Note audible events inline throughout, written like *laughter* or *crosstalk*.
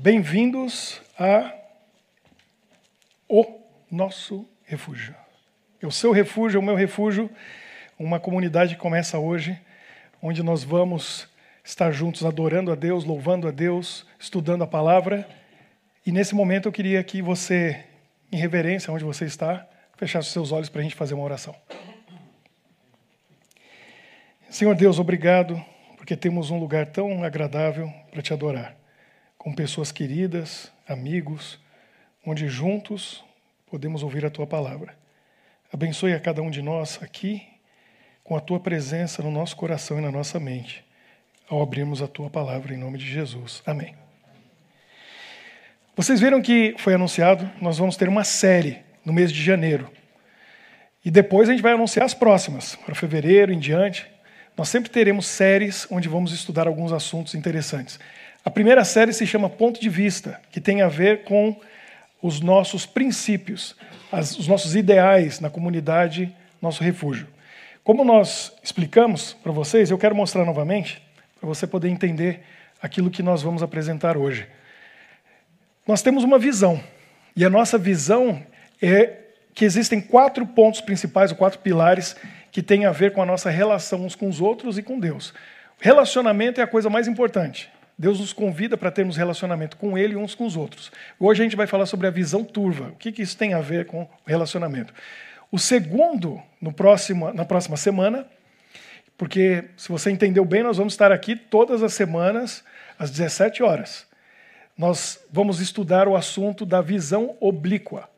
Bem-vindos a o nosso refúgio. É o seu refúgio, é o meu refúgio, uma comunidade que começa hoje, onde nós vamos estar juntos adorando a Deus, louvando a Deus, estudando a palavra. E nesse momento eu queria que você, em reverência onde você está, fechasse os seus olhos para a gente fazer uma oração. Senhor Deus, obrigado, porque temos um lugar tão agradável para te adorar com pessoas queridas, amigos, onde juntos podemos ouvir a tua palavra. Abençoe a cada um de nós aqui com a tua presença no nosso coração e na nossa mente, ao abrirmos a tua palavra em nome de Jesus. Amém. Vocês viram que foi anunciado, nós vamos ter uma série no mês de janeiro. E depois a gente vai anunciar as próximas, para fevereiro em diante. Nós sempre teremos séries onde vamos estudar alguns assuntos interessantes. A primeira série se chama Ponto de Vista, que tem a ver com os nossos princípios, as, os nossos ideais na comunidade, nosso refúgio. Como nós explicamos para vocês, eu quero mostrar novamente, para você poder entender aquilo que nós vamos apresentar hoje. Nós temos uma visão, e a nossa visão é que existem quatro pontos principais, ou quatro pilares, que têm a ver com a nossa relação uns com os outros e com Deus. Relacionamento é a coisa mais importante. Deus nos convida para termos relacionamento com Ele e uns com os outros. Hoje a gente vai falar sobre a visão turva. O que, que isso tem a ver com relacionamento? O segundo, no próximo, na próxima semana, porque se você entendeu bem, nós vamos estar aqui todas as semanas, às 17 horas. Nós vamos estudar o assunto da visão oblíqua.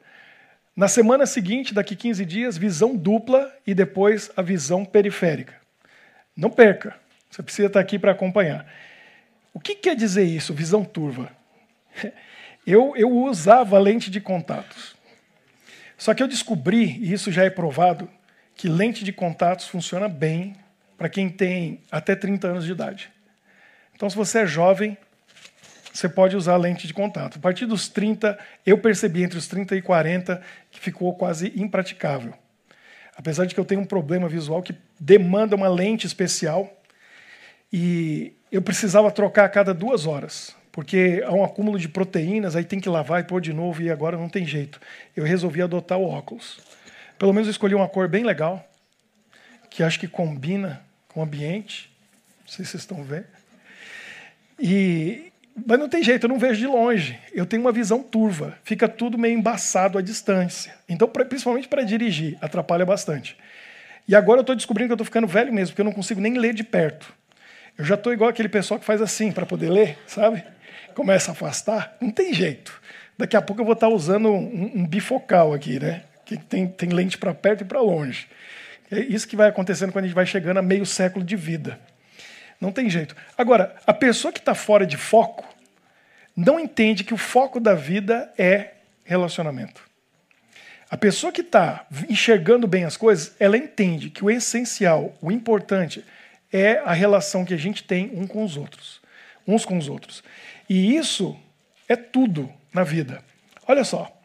Na semana seguinte, daqui 15 dias, visão dupla e depois a visão periférica. Não perca, você precisa estar aqui para acompanhar. O que quer dizer isso, visão turva? *laughs* Eu, eu usava lente de contatos. Só que eu descobri, e isso já é provado, que lente de contatos funciona bem para quem tem até 30 anos de idade. Então, se você é jovem, você pode usar lente de contato. A partir dos 30, eu percebi entre os 30 e 40 que ficou quase impraticável. Apesar de que eu tenho um problema visual que demanda uma lente especial, e eu precisava trocar a cada duas horas, porque há um acúmulo de proteínas, aí tem que lavar e pôr de novo, e agora não tem jeito. Eu resolvi adotar o óculos. Pelo menos eu escolhi uma cor bem legal, que acho que combina com o ambiente. Não sei se vocês estão vendo. E, mas não tem jeito, eu não vejo de longe. Eu tenho uma visão turva, fica tudo meio embaçado à distância. Então, principalmente para dirigir, atrapalha bastante. E agora eu estou descobrindo que eu estou ficando velho mesmo, porque eu não consigo nem ler de perto. Eu já estou igual aquele pessoal que faz assim para poder ler, sabe? Começa a afastar. Não tem jeito. Daqui a pouco eu vou estar tá usando um, um bifocal aqui, né? Que tem, tem lente para perto e para longe. É isso que vai acontecendo quando a gente vai chegando a meio século de vida. Não tem jeito. Agora, a pessoa que está fora de foco não entende que o foco da vida é relacionamento. A pessoa que está enxergando bem as coisas, ela entende que o essencial, o importante, é a relação que a gente tem um com os outros, uns com os outros. E isso é tudo na vida. Olha só.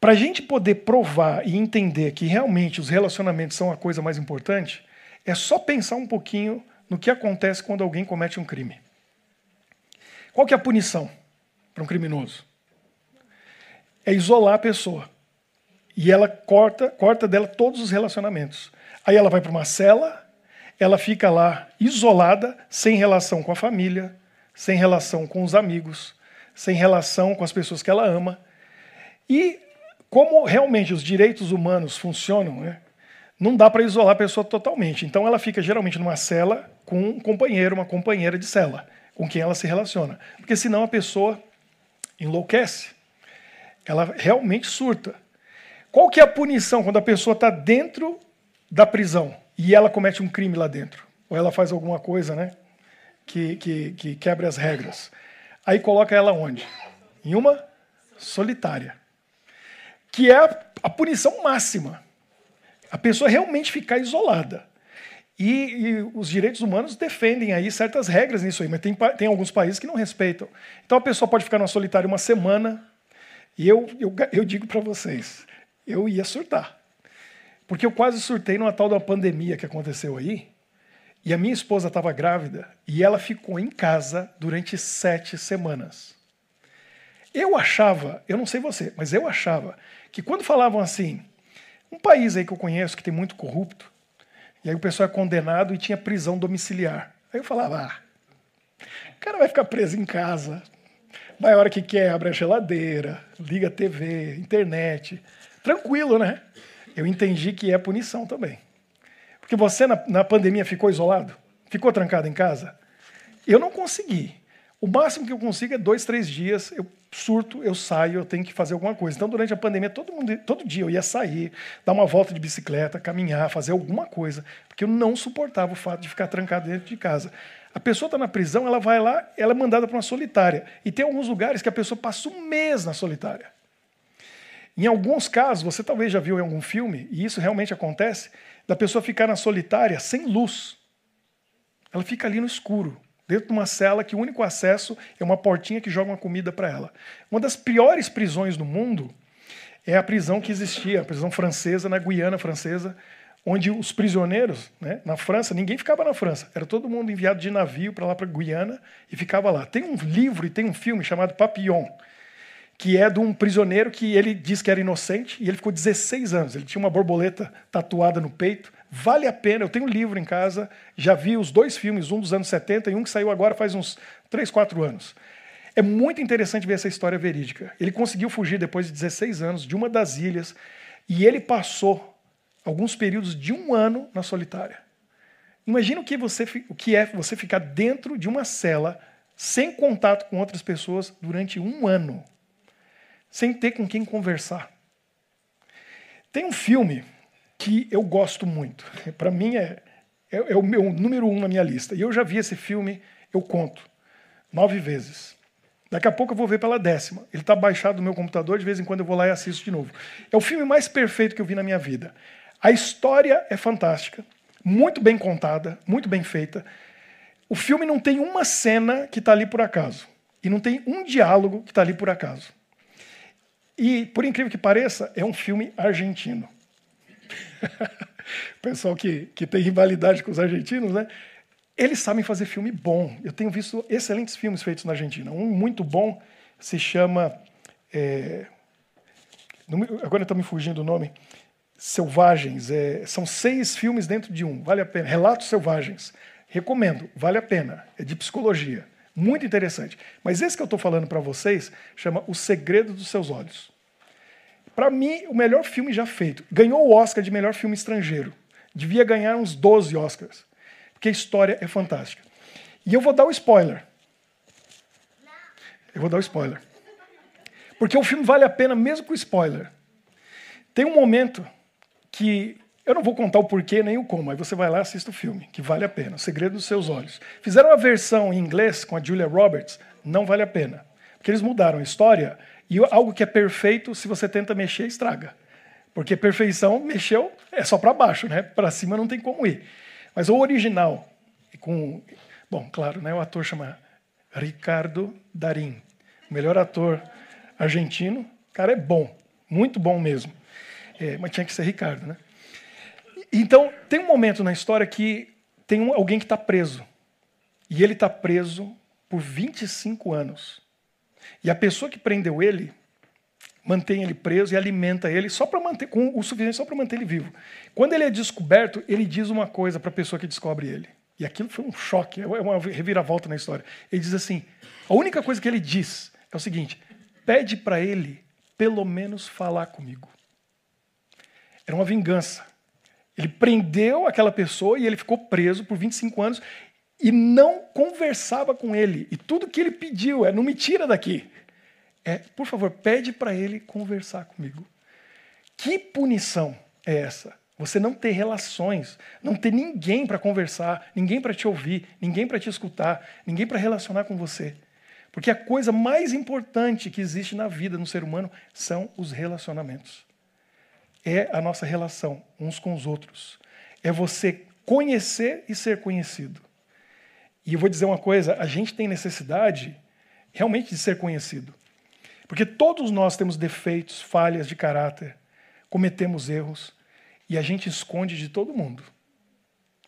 Para a gente poder provar e entender que realmente os relacionamentos são a coisa mais importante, é só pensar um pouquinho no que acontece quando alguém comete um crime. Qual que é a punição para um criminoso? É isolar a pessoa. E ela corta, corta dela todos os relacionamentos. Aí ela vai para uma cela ela fica lá isolada, sem relação com a família, sem relação com os amigos, sem relação com as pessoas que ela ama. E como realmente os direitos humanos funcionam, né, não dá para isolar a pessoa totalmente. Então ela fica geralmente numa cela com um companheiro, uma companheira de cela, com quem ela se relaciona. Porque senão a pessoa enlouquece. Ela realmente surta. Qual que é a punição quando a pessoa está dentro da prisão? E ela comete um crime lá dentro, ou ela faz alguma coisa, né, que, que, que quebra as regras. Aí coloca ela onde? Em uma solitária, que é a, a punição máxima. A pessoa realmente ficar isolada. E, e, os direitos humanos defendem aí certas regras nisso aí, mas tem, tem alguns países que não respeitam. Então a pessoa pode ficar numa solitária uma semana, e eu, eu, eu digo para vocês, eu ia surtar. Porque eu quase surtei numa tal da pandemia que aconteceu aí. E a minha esposa estava grávida e ela ficou em casa durante sete semanas. Eu achava, eu não sei você, mas eu achava que quando falavam assim, um país aí que eu conheço que tem muito corrupto, e aí o pessoal é condenado e tinha prisão domiciliar. Aí eu falava, ah, o cara vai ficar preso em casa, vai a hora que quer, abre a geladeira, liga a TV, internet. Tranquilo, né? Eu entendi que é punição também. Porque você, na, na pandemia, ficou isolado? Ficou trancado em casa? Eu não consegui. O máximo que eu consigo é dois, três dias. Eu surto, eu saio, eu tenho que fazer alguma coisa. Então, durante a pandemia, todo, mundo, todo dia eu ia sair, dar uma volta de bicicleta, caminhar, fazer alguma coisa, porque eu não suportava o fato de ficar trancado dentro de casa. A pessoa está na prisão, ela vai lá, ela é mandada para uma solitária. E tem alguns lugares que a pessoa passa um mês na solitária. Em alguns casos, você talvez já viu em algum filme, e isso realmente acontece, da pessoa ficar na solitária sem luz. Ela fica ali no escuro, dentro de uma cela que o único acesso é uma portinha que joga uma comida para ela. Uma das piores prisões do mundo é a prisão que existia, a prisão francesa, na Guiana Francesa, onde os prisioneiros, né, na França, ninguém ficava na França, era todo mundo enviado de navio para lá para Guiana e ficava lá. Tem um livro e tem um filme chamado Papillon, que é de um prisioneiro que ele diz que era inocente e ele ficou 16 anos. Ele tinha uma borboleta tatuada no peito. Vale a pena, eu tenho um livro em casa, já vi os dois filmes, um dos anos 70 e um que saiu agora faz uns 3, 4 anos. É muito interessante ver essa história verídica. Ele conseguiu fugir depois de 16 anos de uma das ilhas e ele passou alguns períodos de um ano na solitária. Imagina o que, você, o que é você ficar dentro de uma cela sem contato com outras pessoas durante um ano sem ter com quem conversar. Tem um filme que eu gosto muito. Para mim é, é, é, o meu número um na minha lista. E eu já vi esse filme, eu conto, nove vezes. Daqui a pouco eu vou ver pela décima. Ele está baixado no meu computador, de vez em quando eu vou lá e assisto de novo. É o filme mais perfeito que eu vi na minha vida. A história é fantástica, muito bem contada, muito bem feita. O filme não tem uma cena que está ali por acaso. E não tem um diálogo que está ali por acaso. E, por incrível que pareça, é um filme argentino. o *laughs* pessoal que, que tem rivalidade com os argentinos, né? Eles sabem fazer filme bom. Eu tenho visto excelentes filmes feitos na Argentina. Um muito bom se chama. É, agora está me fugindo o nome. Selvagens. É, são seis filmes dentro de um. Vale a pena. Relatos Selvagens. Recomendo. Vale a pena. É de psicologia. Muito interessante. Mas esse que eu estou falando para vocês chama O Segredo dos Seus Olhos. Para mim, o melhor filme já feito. Ganhou o Oscar de melhor filme estrangeiro. Devia ganhar uns 12 Oscars. Porque a história é fantástica. E eu vou dar o spoiler. Eu vou dar o spoiler. Porque o filme vale a pena mesmo com spoiler. Tem um momento que eu não vou contar o porquê nem o como, aí você vai lá e assista o filme, que vale a pena. O Segredo dos Seus Olhos. Fizeram uma versão em inglês com a Julia Roberts, não vale a pena. Porque eles mudaram a história e algo que é perfeito, se você tenta mexer, estraga. Porque perfeição, mexeu, é só para baixo, né? Para cima não tem como ir. Mas o original, com. Bom, claro, né? o ator chama Ricardo Darim. O melhor ator argentino. O cara é bom, muito bom mesmo. É, mas tinha que ser Ricardo, né? Então, tem um momento na história que tem um, alguém que está preso. E ele está preso por 25 anos. E a pessoa que prendeu ele mantém ele preso e alimenta ele só para manter com o suficiente só para manter ele vivo. Quando ele é descoberto, ele diz uma coisa para a pessoa que descobre ele. E aquilo foi um choque, é uma reviravolta na história. Ele diz assim: a única coisa que ele diz é o seguinte: pede para ele pelo menos falar comigo. Era uma vingança. Ele prendeu aquela pessoa e ele ficou preso por 25 anos e não conversava com ele. E tudo que ele pediu é: não me tira daqui. É, por favor, pede para ele conversar comigo. Que punição é essa? Você não ter relações, não ter ninguém para conversar, ninguém para te ouvir, ninguém para te escutar, ninguém para relacionar com você. Porque a coisa mais importante que existe na vida no ser humano são os relacionamentos é a nossa relação uns com os outros. É você conhecer e ser conhecido. E eu vou dizer uma coisa: a gente tem necessidade realmente de ser conhecido. Porque todos nós temos defeitos, falhas de caráter, cometemos erros e a gente esconde de todo mundo.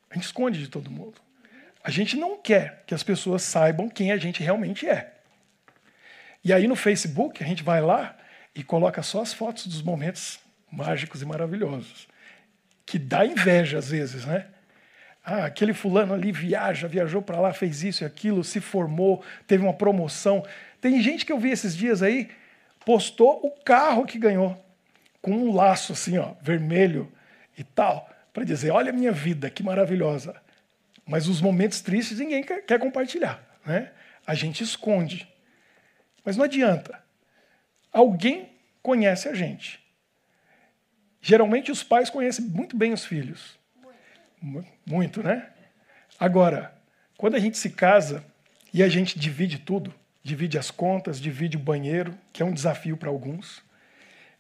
A gente esconde de todo mundo. A gente não quer que as pessoas saibam quem a gente realmente é. E aí no Facebook, a gente vai lá e coloca só as fotos dos momentos mágicos e maravilhosos. Que dá inveja às vezes, né? Ah, aquele fulano ali viaja, viajou para lá, fez isso e aquilo, se formou, teve uma promoção. Tem gente que eu vi esses dias aí, postou o carro que ganhou, com um laço assim, ó, vermelho e tal, para dizer: olha a minha vida, que maravilhosa. Mas os momentos tristes ninguém quer, compartilhar. Né? A gente esconde. Mas não adianta. Alguém conhece a gente. Geralmente os pais conhecem muito bem os filhos. Muito, né? Agora, quando a gente se casa e a gente divide tudo, divide as contas, divide o banheiro, que é um desafio para alguns,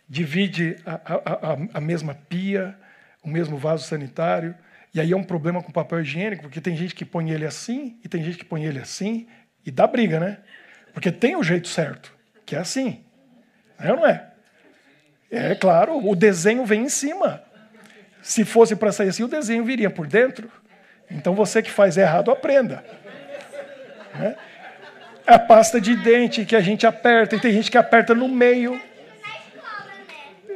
divide a, a, a, a, mesma pia, o mesmo vaso sanitário, e aí é um problema com papel higiênico, porque tem gente que põe ele assim e tem gente que põe ele assim, e dá briga, né? Porque tem o jeito certo, que é assim. É ou não é? É claro, o desenho vem em cima. Se fosse para sair assim, o desenho viria por dentro. Então você que faz errado, aprenda. É? A pasta de dente que a gente aperta, e tem gente que aperta no meio.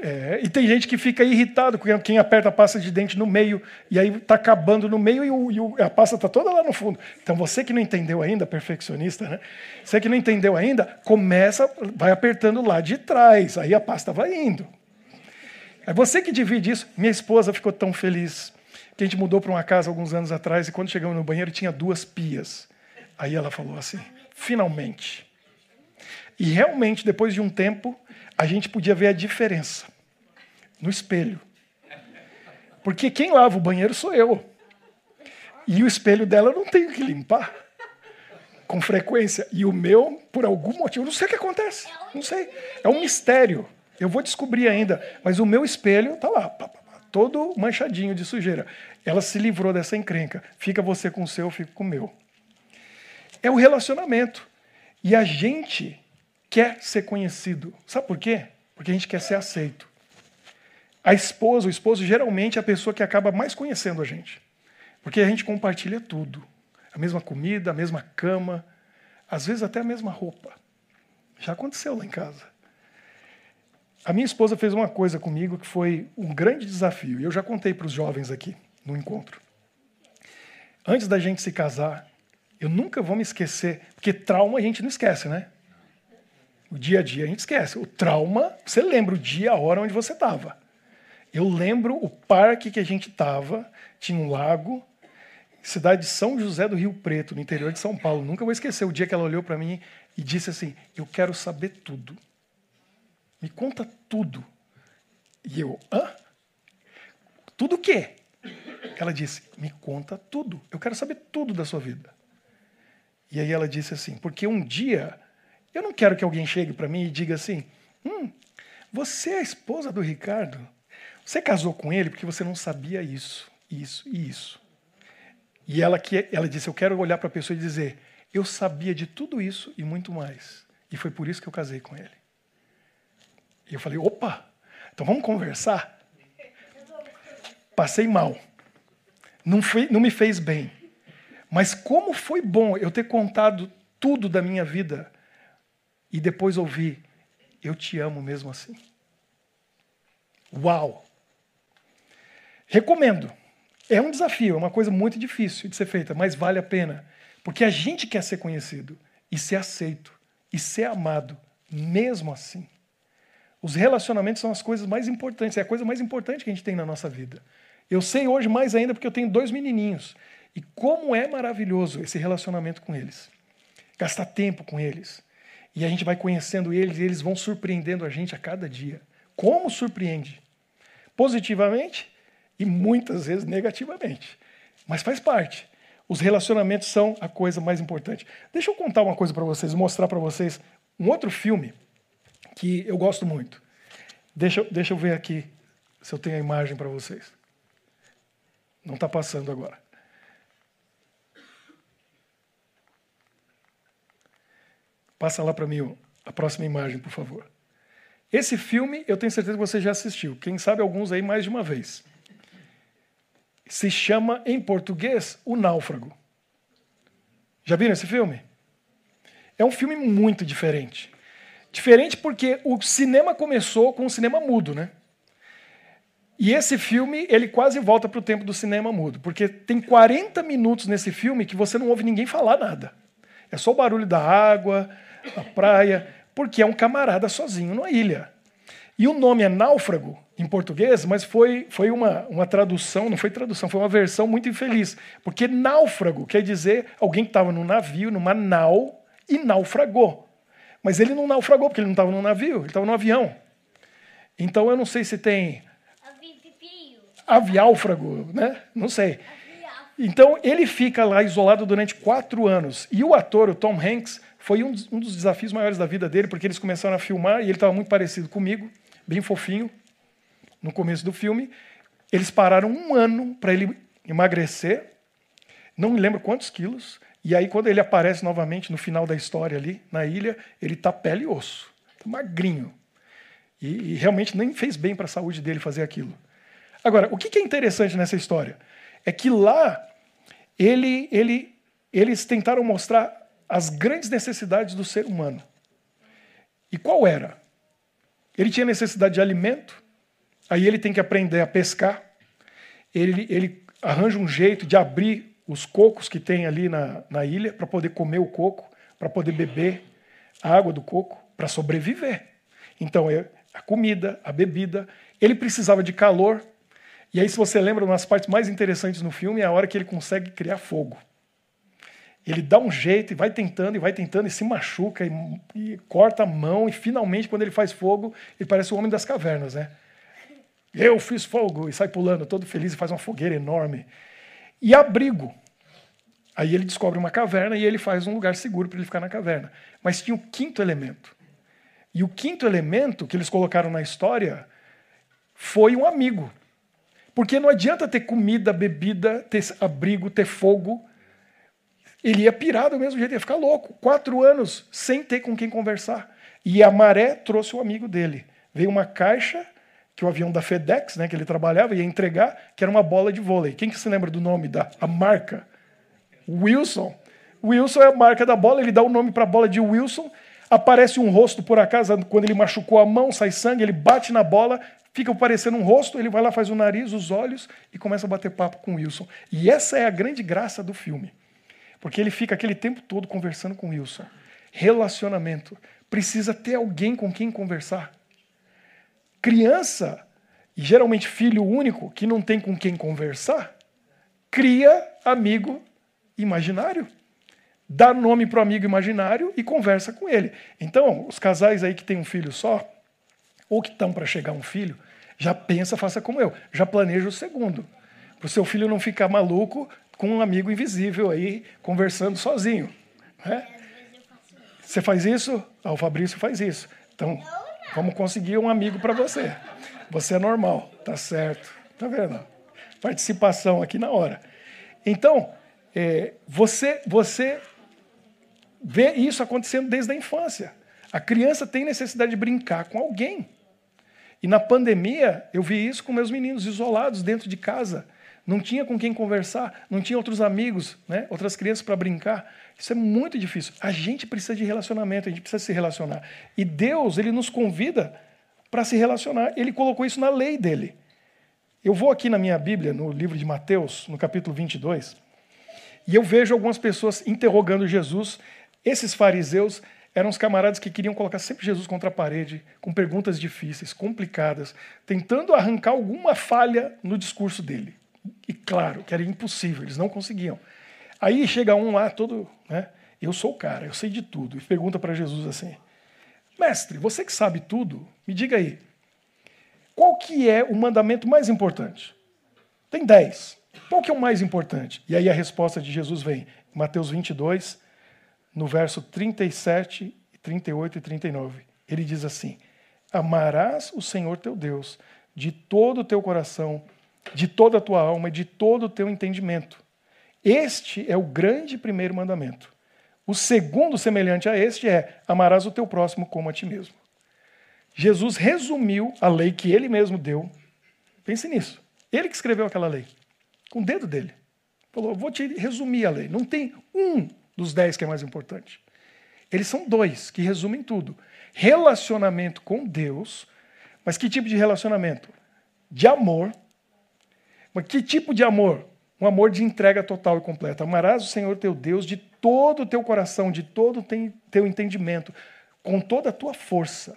É, e tem gente que fica irritado com quem aperta a pasta de dente no meio, e aí está acabando no meio e, o, e o, a pasta está toda lá no fundo. Então você que não entendeu ainda, perfeccionista, né? Você que não entendeu ainda, começa, vai apertando lá de trás, aí a pasta vai indo. É você que divide isso. Minha esposa ficou tão feliz que a gente mudou para uma casa alguns anos atrás e quando chegamos no banheiro tinha duas pias. Aí ela falou assim: finalmente. E realmente, depois de um tempo, a gente podia ver a diferença no espelho. Porque quem lava o banheiro sou eu. E o espelho dela eu não tenho que limpar com frequência. E o meu, por algum motivo, não sei o que acontece. Não sei. É um mistério. Eu vou descobrir ainda. Mas o meu espelho está lá, todo manchadinho de sujeira. Ela se livrou dessa encrenca. Fica você com o seu, eu fico com o meu. É o relacionamento. E a gente quer ser conhecido. Sabe por quê? Porque a gente quer ser aceito. A esposa, o esposo, geralmente é a pessoa que acaba mais conhecendo a gente. Porque a gente compartilha tudo. A mesma comida, a mesma cama, às vezes até a mesma roupa. Já aconteceu lá em casa. A minha esposa fez uma coisa comigo que foi um grande desafio, e eu já contei para os jovens aqui no encontro. Antes da gente se casar, eu nunca vou me esquecer, porque trauma a gente não esquece, né? O dia a dia a gente esquece. O trauma, você lembra o dia, a hora onde você estava. Eu lembro o parque que a gente estava, tinha um lago, cidade de São José do Rio Preto, no interior de São Paulo. Nunca vou esquecer o dia que ela olhou para mim e disse assim: Eu quero saber tudo. Me conta tudo. E eu, hã? Tudo o quê? Ela disse: Me conta tudo. Eu quero saber tudo da sua vida. E aí ela disse assim: Porque um dia eu não quero que alguém chegue para mim e diga assim: Hum, você é a esposa do Ricardo? Você casou com ele porque você não sabia isso, isso e isso. E ela, que, ela disse: Eu quero olhar para a pessoa e dizer: Eu sabia de tudo isso e muito mais. E foi por isso que eu casei com ele. E eu falei: opa, então vamos conversar? Passei mal. Não, foi, não me fez bem. Mas como foi bom eu ter contado tudo da minha vida e depois ouvir: Eu te amo mesmo assim. Uau! Recomendo. É um desafio, é uma coisa muito difícil de ser feita, mas vale a pena. Porque a gente quer ser conhecido e ser aceito e ser amado, mesmo assim. Os relacionamentos são as coisas mais importantes, é a coisa mais importante que a gente tem na nossa vida. Eu sei hoje mais ainda porque eu tenho dois menininhos. E como é maravilhoso esse relacionamento com eles. Gastar tempo com eles. E a gente vai conhecendo eles e eles vão surpreendendo a gente a cada dia. Como surpreende? Positivamente e muitas vezes negativamente. Mas faz parte. Os relacionamentos são a coisa mais importante. Deixa eu contar uma coisa para vocês, mostrar para vocês um outro filme que eu gosto muito. Deixa, deixa eu ver aqui se eu tenho a imagem para vocês. Não está passando agora. Passa lá para mim a próxima imagem, por favor. Esse filme eu tenho certeza que você já assistiu. Quem sabe alguns aí mais de uma vez se chama em português O Náufrago. Já viram esse filme? É um filme muito diferente. Diferente porque o cinema começou com o cinema mudo, né? E esse filme, ele quase volta para o tempo do cinema mudo, porque tem 40 minutos nesse filme que você não ouve ninguém falar nada. É só o barulho da água, da praia, porque é um camarada sozinho numa ilha. E o nome é Náufrago, em português, mas foi, foi uma, uma tradução, não foi tradução, foi uma versão muito infeliz. Porque náufrago quer dizer alguém que estava num navio, numa nau, e naufragou. Mas ele não naufragou, porque ele não estava num navio, ele estava num avião. Então eu não sei se tem. Aviálfrago, né? Não sei. Então ele fica lá isolado durante quatro anos. E o ator, o Tom Hanks, foi um, um dos desafios maiores da vida dele, porque eles começaram a filmar e ele estava muito parecido comigo, bem fofinho no começo do filme. Eles pararam um ano para ele emagrecer, não me lembro quantos quilos. E aí, quando ele aparece novamente no final da história ali, na ilha, ele tá pele e osso, tá magrinho. E, e realmente nem fez bem para a saúde dele fazer aquilo. Agora, o que é interessante nessa história? É que lá ele, ele, eles tentaram mostrar as grandes necessidades do ser humano. E qual era? Ele tinha necessidade de alimento, Aí ele tem que aprender a pescar. Ele, ele arranja um jeito de abrir os cocos que tem ali na, na ilha para poder comer o coco, para poder beber a água do coco, para sobreviver. Então, é a comida, a bebida. Ele precisava de calor. E aí, se você lembra, uma das partes mais interessantes no filme é a hora que ele consegue criar fogo. Ele dá um jeito e vai tentando, e vai tentando, e se machuca, e, e corta a mão, e finalmente, quando ele faz fogo, ele parece o homem das cavernas, né? Eu fiz fogo e sai pulando todo feliz e faz uma fogueira enorme. E abrigo. Aí ele descobre uma caverna e ele faz um lugar seguro para ele ficar na caverna. Mas tinha o quinto elemento. E o quinto elemento que eles colocaram na história foi um amigo. Porque não adianta ter comida, bebida, ter abrigo, ter fogo. Ele ia pirar do mesmo jeito, ia ficar louco. Quatro anos sem ter com quem conversar. E a maré trouxe o amigo dele. Veio uma caixa que o avião da FedEx, né, que ele trabalhava, ia entregar, que era uma bola de vôlei. Quem que se lembra do nome da a marca? Wilson. Wilson é a marca da bola, ele dá o nome para a bola de Wilson. Aparece um rosto por acaso, quando ele machucou a mão, sai sangue, ele bate na bola, fica parecendo um rosto, ele vai lá, faz o nariz, os olhos e começa a bater papo com Wilson. E essa é a grande graça do filme. Porque ele fica aquele tempo todo conversando com Wilson. Relacionamento. Precisa ter alguém com quem conversar. Criança, e geralmente filho único, que não tem com quem conversar, cria amigo imaginário. Dá nome para o amigo imaginário e conversa com ele. Então, os casais aí que têm um filho só, ou que estão para chegar um filho, já pensa, faça como eu, já planeja o segundo. Para o seu filho não ficar maluco com um amigo invisível aí conversando sozinho. Né? Você faz isso? Ah, o Fabrício faz isso. Então, Vamos conseguir um amigo para você. Você é normal, tá certo. Tá vendo? Participação aqui na hora. Então, é, você, você vê isso acontecendo desde a infância. A criança tem necessidade de brincar com alguém. E na pandemia, eu vi isso com meus meninos isolados dentro de casa. Não tinha com quem conversar, não tinha outros amigos, né? outras crianças para brincar. Isso é muito difícil. A gente precisa de relacionamento, a gente precisa se relacionar. E Deus, ele nos convida para se relacionar. Ele colocou isso na lei dele. Eu vou aqui na minha Bíblia, no livro de Mateus, no capítulo 22, e eu vejo algumas pessoas interrogando Jesus. Esses fariseus eram os camaradas que queriam colocar sempre Jesus contra a parede, com perguntas difíceis, complicadas, tentando arrancar alguma falha no discurso dele. E claro que era impossível, eles não conseguiam. Aí chega um lá, todo, né? Eu sou o cara, eu sei de tudo. E pergunta para Jesus assim: Mestre, você que sabe tudo, me diga aí, qual que é o mandamento mais importante? Tem dez. Qual que é o mais importante? E aí a resposta de Jesus vem, em Mateus 22, no verso 37, 38 e 39. Ele diz assim: Amarás o Senhor teu Deus de todo o teu coração, de toda a tua alma e de todo o teu entendimento. Este é o grande primeiro mandamento. O segundo, semelhante a este, é: amarás o teu próximo como a ti mesmo. Jesus resumiu a lei que ele mesmo deu. Pense nisso. Ele que escreveu aquela lei, com o dedo dele. Falou: vou te resumir a lei. Não tem um dos dez que é mais importante. Eles são dois que resumem tudo: relacionamento com Deus, mas que tipo de relacionamento? De amor. Mas que tipo de amor? Um amor de entrega total e completa. Amarás o Senhor teu Deus de todo o teu coração, de todo o teu entendimento, com toda a tua força.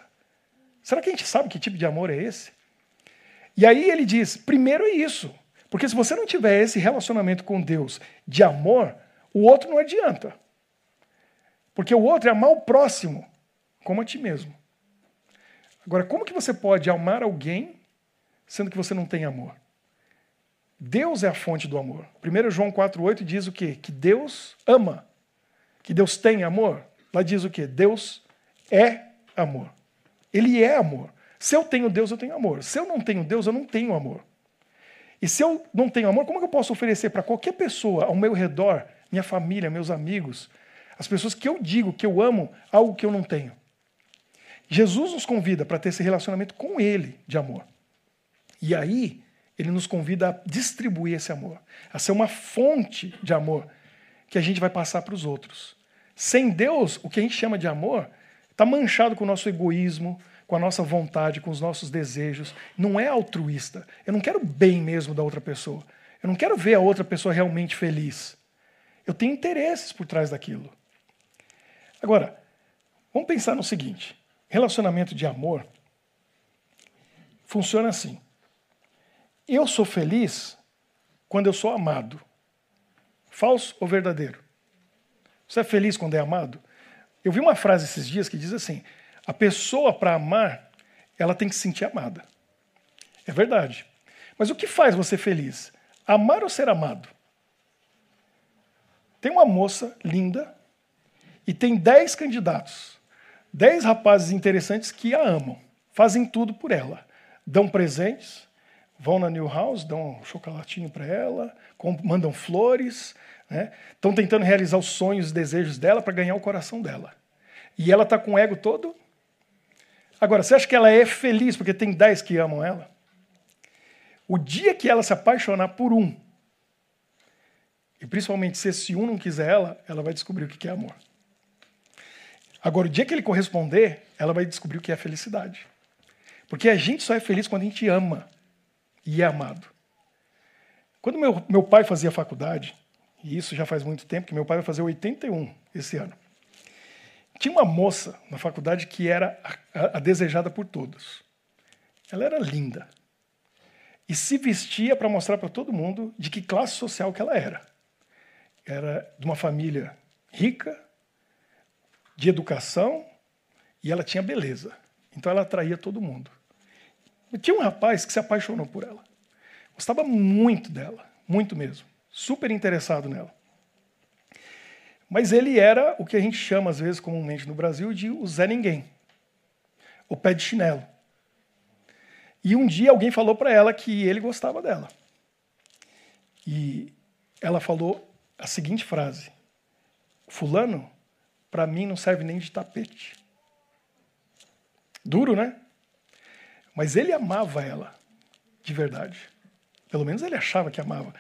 Será que a gente sabe que tipo de amor é esse? E aí ele diz: primeiro é isso. Porque se você não tiver esse relacionamento com Deus de amor, o outro não adianta. Porque o outro é amar o próximo como a ti mesmo. Agora, como que você pode amar alguém sendo que você não tem amor? Deus é a fonte do amor. 1 João 4,8 diz o quê? Que Deus ama. Que Deus tem amor. Lá diz o quê? Deus é amor. Ele é amor. Se eu tenho Deus, eu tenho amor. Se eu não tenho Deus, eu não tenho amor. E se eu não tenho amor, como é que eu posso oferecer para qualquer pessoa ao meu redor, minha família, meus amigos, as pessoas que eu digo que eu amo, algo que eu não tenho? Jesus nos convida para ter esse relacionamento com Ele de amor. E aí, Ele nos convida a distribuir esse amor, a ser uma fonte de amor que a gente vai passar para os outros. Sem Deus, o que a gente chama de amor está manchado com o nosso egoísmo, com a nossa vontade, com os nossos desejos. Não é altruísta. Eu não quero bem mesmo da outra pessoa. Eu não quero ver a outra pessoa realmente feliz. Eu tenho interesses por trás daquilo. Agora, vamos pensar no seguinte: relacionamento de amor funciona assim. Eu sou feliz quando eu sou amado. Falso ou verdadeiro? Você é feliz quando é amado? Eu vi uma frase esses dias que diz assim: a pessoa, para amar, ela tem que se sentir amada. É verdade. Mas o que faz você feliz? Amar ou ser amado? Tem uma moça linda e tem dez candidatos. Dez rapazes interessantes que a amam. Fazem tudo por ela. Dão presentes, vão na New House, dão um chocolatinho para ela, mandam flores, estão né? tentando realizar os sonhos e desejos dela para ganhar o coração dela. E ela está com o ego todo Agora, você acha que ela é feliz porque tem dez que amam ela? O dia que ela se apaixonar por um, e principalmente se esse um não quiser ela, ela vai descobrir o que é amor. Agora, o dia que ele corresponder, ela vai descobrir o que é felicidade. Porque a gente só é feliz quando a gente ama e é amado. Quando meu, meu pai fazia faculdade, e isso já faz muito tempo, que meu pai vai fazer 81 esse ano. Tinha uma moça na faculdade que era a, a, desejada por todos. Ela era linda. E se vestia para mostrar para todo mundo de que classe social que ela era. Era de uma família rica, de educação, e ela tinha beleza. Então ela atraía todo mundo. Tinha um rapaz que se apaixonou por ela. Gostava muito dela, muito mesmo. Super interessado nela. Mas ele era o que a gente chama, às vezes, comumente no Brasil, de o Zé Ninguém, o pé de chinelo. E um dia alguém falou para ela que ele gostava dela. E ela falou a seguinte frase: Fulano, para mim não serve nem de tapete. Duro, né? Mas ele amava ela, de verdade. Pelo menos ele achava que amava.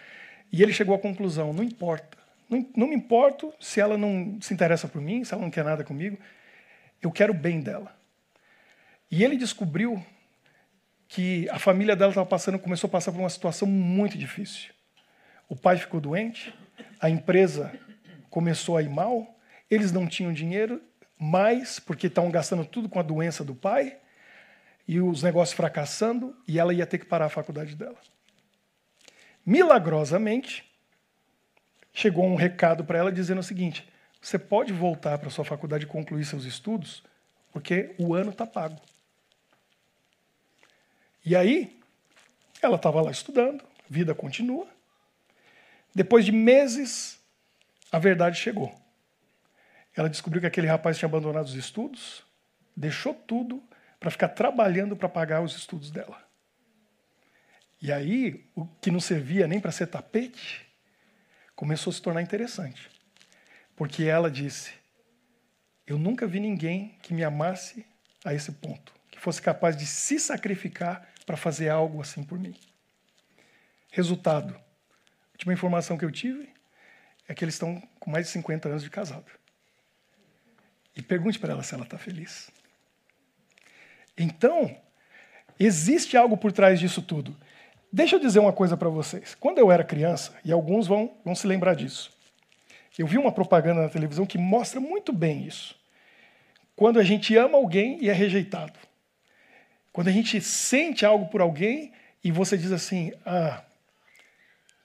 E ele chegou à conclusão: não importa não, não me importo se ela não se interessa por mim, se ela não quer nada comigo. Eu quero o bem dela. E ele descobriu que a família dela estava passando, começou a passar por uma situação muito difícil. O pai ficou doente, a empresa começou a ir mal, eles não tinham dinheiro mais, porque estavam gastando tudo com a doença do pai, e os negócios fracassando, e ela ia ter que parar a faculdade dela. Milagrosamente, chegou um recado para ela dizendo o seguinte: você pode voltar para sua faculdade e concluir seus estudos, porque o ano está pago. E aí, ela estava lá estudando, vida continua. Depois de meses, a verdade chegou. Ela descobriu que aquele rapaz tinha abandonado os estudos, deixou tudo para ficar trabalhando para pagar os estudos dela. E aí, o que não servia nem para ser tapete, começou a se tornar interessante. Porque ela disse: Eu nunca vi ninguém que me amasse a esse ponto, que fosse capaz de se sacrificar para fazer algo assim por mim. Resultado: a última informação que eu tive é que eles estão com mais de 50 anos de casado. E pergunte para ela se ela está feliz. Então, existe algo por trás disso tudo. Deixa eu dizer uma coisa para vocês. Quando eu era criança, e alguns vão, vão se lembrar disso, eu vi uma propaganda na televisão que mostra muito bem isso. Quando a gente ama alguém e é rejeitado. Quando a gente sente algo por alguém e você diz assim: Ah,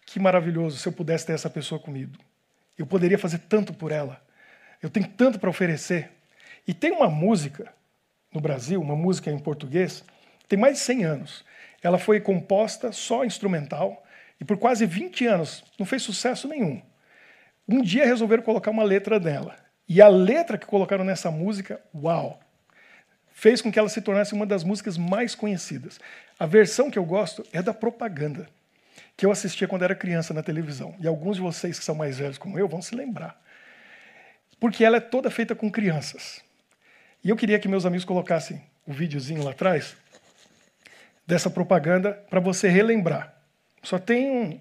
que maravilhoso se eu pudesse ter essa pessoa comigo. Eu poderia fazer tanto por ela. Eu tenho tanto para oferecer. E tem uma música no Brasil, uma música em português, tem mais de 100 anos. Ela foi composta só instrumental e por quase 20 anos não fez sucesso nenhum. Um dia resolveram colocar uma letra dela. E a letra que colocaram nessa música, uau! Fez com que ela se tornasse uma das músicas mais conhecidas. A versão que eu gosto é da propaganda, que eu assistia quando era criança na televisão. E alguns de vocês que são mais velhos como eu vão se lembrar. Porque ela é toda feita com crianças. E eu queria que meus amigos colocassem o videozinho lá atrás dessa propaganda para você relembrar. Só tem um,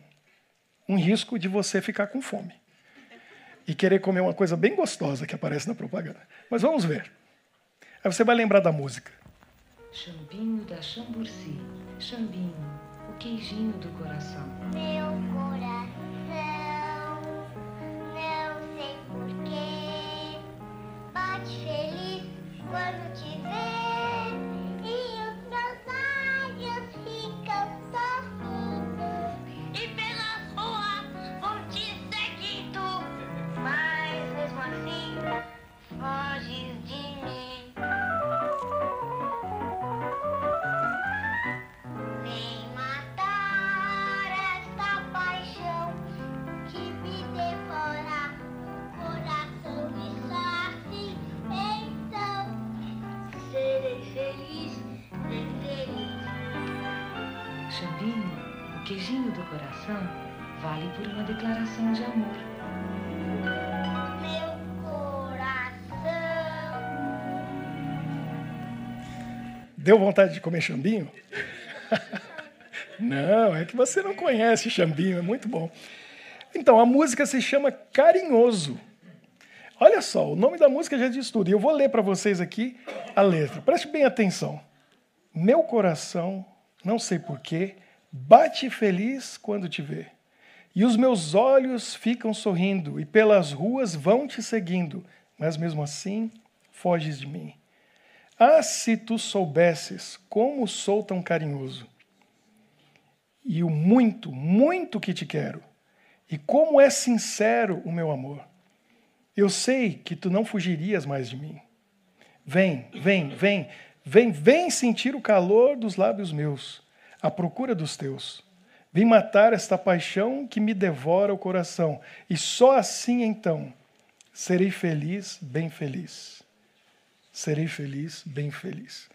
um risco de você ficar com fome e querer comer uma coisa bem gostosa que aparece na propaganda. Mas vamos ver. Aí você vai lembrar da música. Chambinho da Chamburci, chambinho, o queijinho do coração. Meu quando te vê o queijinho do coração, vale por uma declaração de amor. Meu coração. Deu vontade de comer chambinho? *laughs* não, é que você não conhece chambinho, é muito bom. Então, a música se chama Carinhoso. Olha só, o nome da música já diz tudo. E eu vou ler para vocês aqui a letra. Preste bem atenção. Meu coração, não sei porquê, bate feliz quando te vê. E os meus olhos ficam sorrindo, e pelas ruas vão te seguindo, mas mesmo assim foges de mim. Ah, se tu soubesses como sou tão carinhoso, e o muito, muito que te quero, e como é sincero o meu amor. Eu sei que tu não fugirias mais de mim. Vem, vem, vem, vem, vem sentir o calor dos lábios meus, à procura dos teus. Vem matar esta paixão que me devora o coração, e só assim então serei feliz, bem feliz. Serei feliz, bem feliz.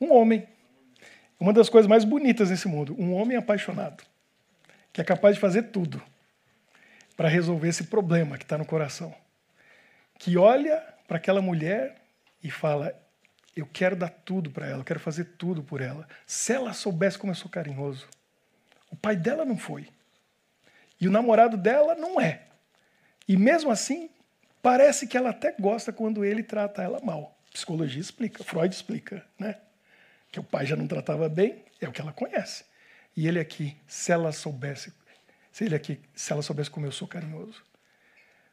Um homem, uma das coisas mais bonitas nesse mundo, um homem apaixonado, que é capaz de fazer tudo para resolver esse problema que está no coração. Que olha para aquela mulher e fala: Eu quero dar tudo para ela, eu quero fazer tudo por ela. Se ela soubesse como eu sou carinhoso. O pai dela não foi. E o namorado dela não é. E mesmo assim, parece que ela até gosta quando ele trata ela mal. Psicologia explica, Freud explica, né? Que o pai já não tratava bem, é o que ela conhece. E ele aqui, se ela soubesse, se ele aqui, se ela soubesse como eu sou carinhoso.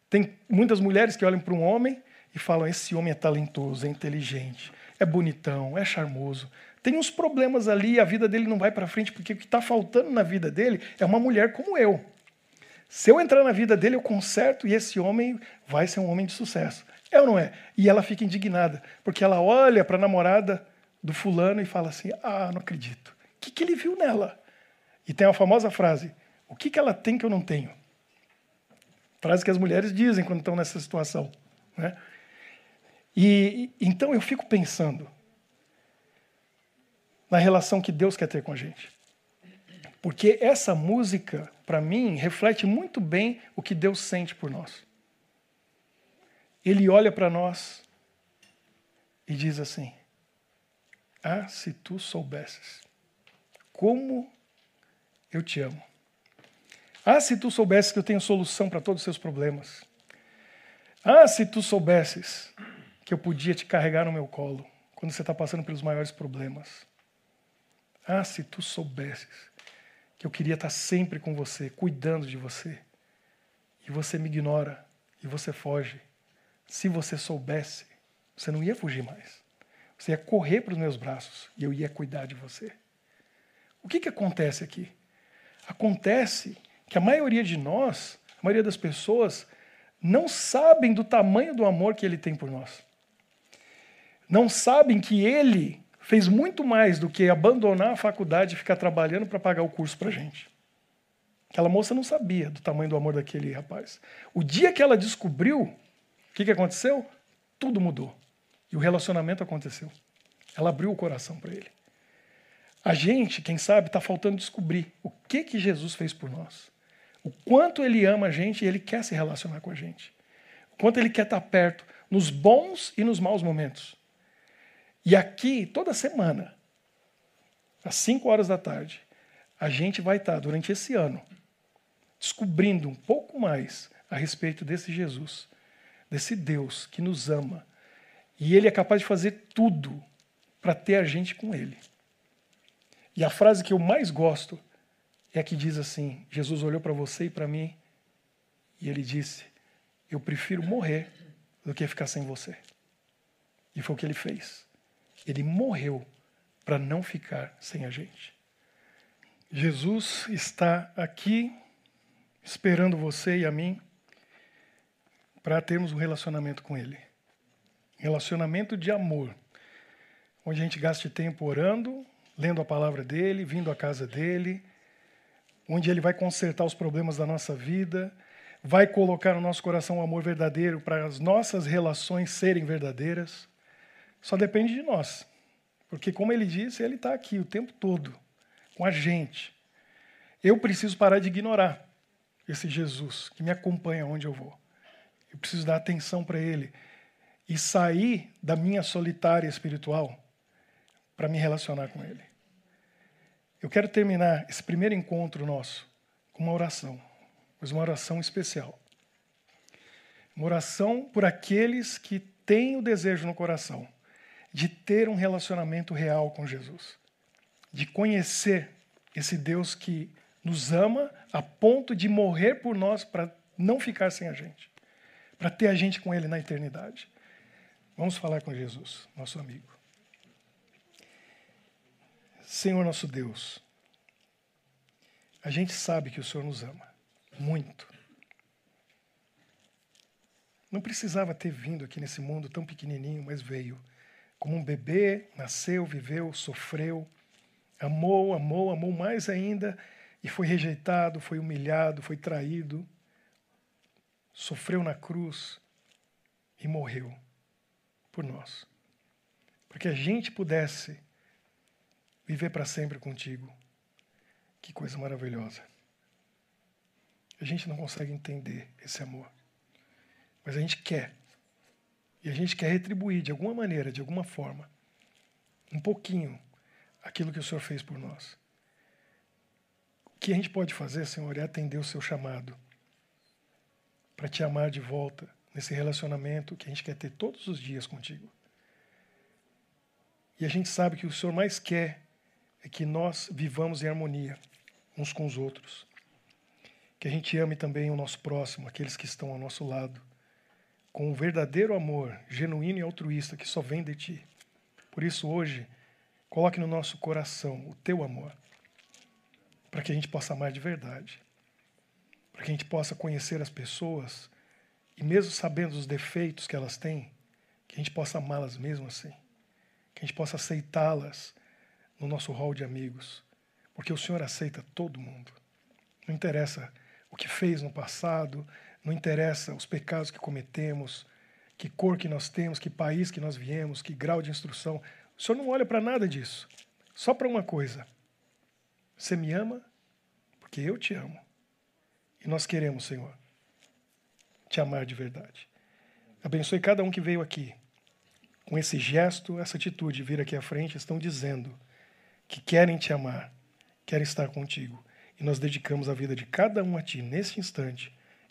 Tem muitas mulheres que olham para um homem e falam: esse homem é talentoso, é inteligente, é bonitão, é charmoso. Tem uns problemas ali, a vida dele não vai para frente, porque o que está faltando na vida dele é uma mulher como eu. Se eu entrar na vida dele, eu conserto e esse homem vai ser um homem de sucesso. É ou não é? E ela fica indignada, porque ela olha para a namorada do fulano e fala assim: Ah, não acredito. O que, que ele viu nela? E tem a famosa frase: O que, que ela tem que eu não tenho? Frase que as mulheres dizem quando estão nessa situação. Né? E então eu fico pensando na relação que Deus quer ter com a gente. Porque essa música, para mim, reflete muito bem o que Deus sente por nós. Ele olha para nós e diz assim: Ah, se tu soubesses como eu te amo. Ah, se tu soubesses que eu tenho solução para todos os seus problemas. Ah, se tu soubesses que eu podia te carregar no meu colo quando você está passando pelos maiores problemas. Ah, se tu soubesses que eu queria estar sempre com você, cuidando de você, e você me ignora e você foge. Se você soubesse, você não ia fugir mais. Você ia correr para os meus braços e eu ia cuidar de você. O que, que acontece aqui? Acontece que a maioria de nós, a maioria das pessoas, não sabem do tamanho do amor que ele tem por nós. Não sabem que ele fez muito mais do que abandonar a faculdade e ficar trabalhando para pagar o curso para a gente. Aquela moça não sabia do tamanho do amor daquele rapaz. O dia que ela descobriu, o que, que aconteceu? Tudo mudou. E o relacionamento aconteceu. Ela abriu o coração para ele. A gente, quem sabe, está faltando descobrir o que, que Jesus fez por nós. O quanto ele ama a gente e ele quer se relacionar com a gente. O quanto ele quer estar tá perto, nos bons e nos maus momentos. E aqui, toda semana, às 5 horas da tarde, a gente vai estar, durante esse ano, descobrindo um pouco mais a respeito desse Jesus, desse Deus que nos ama, e ele é capaz de fazer tudo para ter a gente com ele. E a frase que eu mais gosto é a que diz assim: Jesus olhou para você e para mim e ele disse: Eu prefiro morrer do que ficar sem você. E foi o que ele fez. Ele morreu para não ficar sem a gente. Jesus está aqui esperando você e a mim para termos um relacionamento com Ele. Relacionamento de amor, onde a gente gaste tempo orando, lendo a palavra dele, vindo à casa dele, onde ele vai consertar os problemas da nossa vida, vai colocar no nosso coração um amor verdadeiro para as nossas relações serem verdadeiras. Só depende de nós. Porque, como ele disse, ele está aqui o tempo todo, com a gente. Eu preciso parar de ignorar esse Jesus que me acompanha onde eu vou. Eu preciso dar atenção para ele e sair da minha solitária espiritual para me relacionar com Ele. Eu quero terminar esse primeiro encontro nosso com uma oração, mas uma oração especial. Uma oração por aqueles que têm o desejo no coração de ter um relacionamento real com Jesus, de conhecer esse Deus que nos ama a ponto de morrer por nós para não ficar sem a gente, para ter a gente com Ele na eternidade. Vamos falar com Jesus, nosso amigo. Senhor nosso Deus, a gente sabe que o Senhor nos ama muito. Não precisava ter vindo aqui nesse mundo tão pequenininho, mas veio. Como um bebê, nasceu, viveu, sofreu, amou, amou, amou mais ainda e foi rejeitado, foi humilhado, foi traído, sofreu na cruz e morreu por nós. Para que a gente pudesse viver para sempre contigo. Que coisa maravilhosa. A gente não consegue entender esse amor. Mas a gente quer. E a gente quer retribuir de alguma maneira, de alguma forma, um pouquinho aquilo que o Senhor fez por nós. O que a gente pode fazer, Senhor, é atender o seu chamado para te amar de volta nesse relacionamento que a gente quer ter todos os dias contigo. E a gente sabe que o Senhor mais quer é que nós vivamos em harmonia uns com os outros. Que a gente ame também o nosso próximo, aqueles que estão ao nosso lado, com um verdadeiro amor, genuíno e altruísta que só vem de ti. Por isso, hoje, coloque no nosso coração o teu amor, para que a gente possa amar de verdade, para que a gente possa conhecer as pessoas e mesmo sabendo os defeitos que elas têm, que a gente possa amá-las mesmo assim. Que a gente possa aceitá-las no nosso hall de amigos. Porque o Senhor aceita todo mundo. Não interessa o que fez no passado, não interessa os pecados que cometemos, que cor que nós temos, que país que nós viemos, que grau de instrução. O Senhor não olha para nada disso. Só para uma coisa. Você me ama porque eu te amo. E nós queremos, Senhor, te amar de verdade. Abençoe cada um que veio aqui. Com esse gesto, essa atitude, vir aqui à frente, estão dizendo que querem te amar, querem estar contigo. e nós dedicamos a vida de cada um a Ti nesse instante,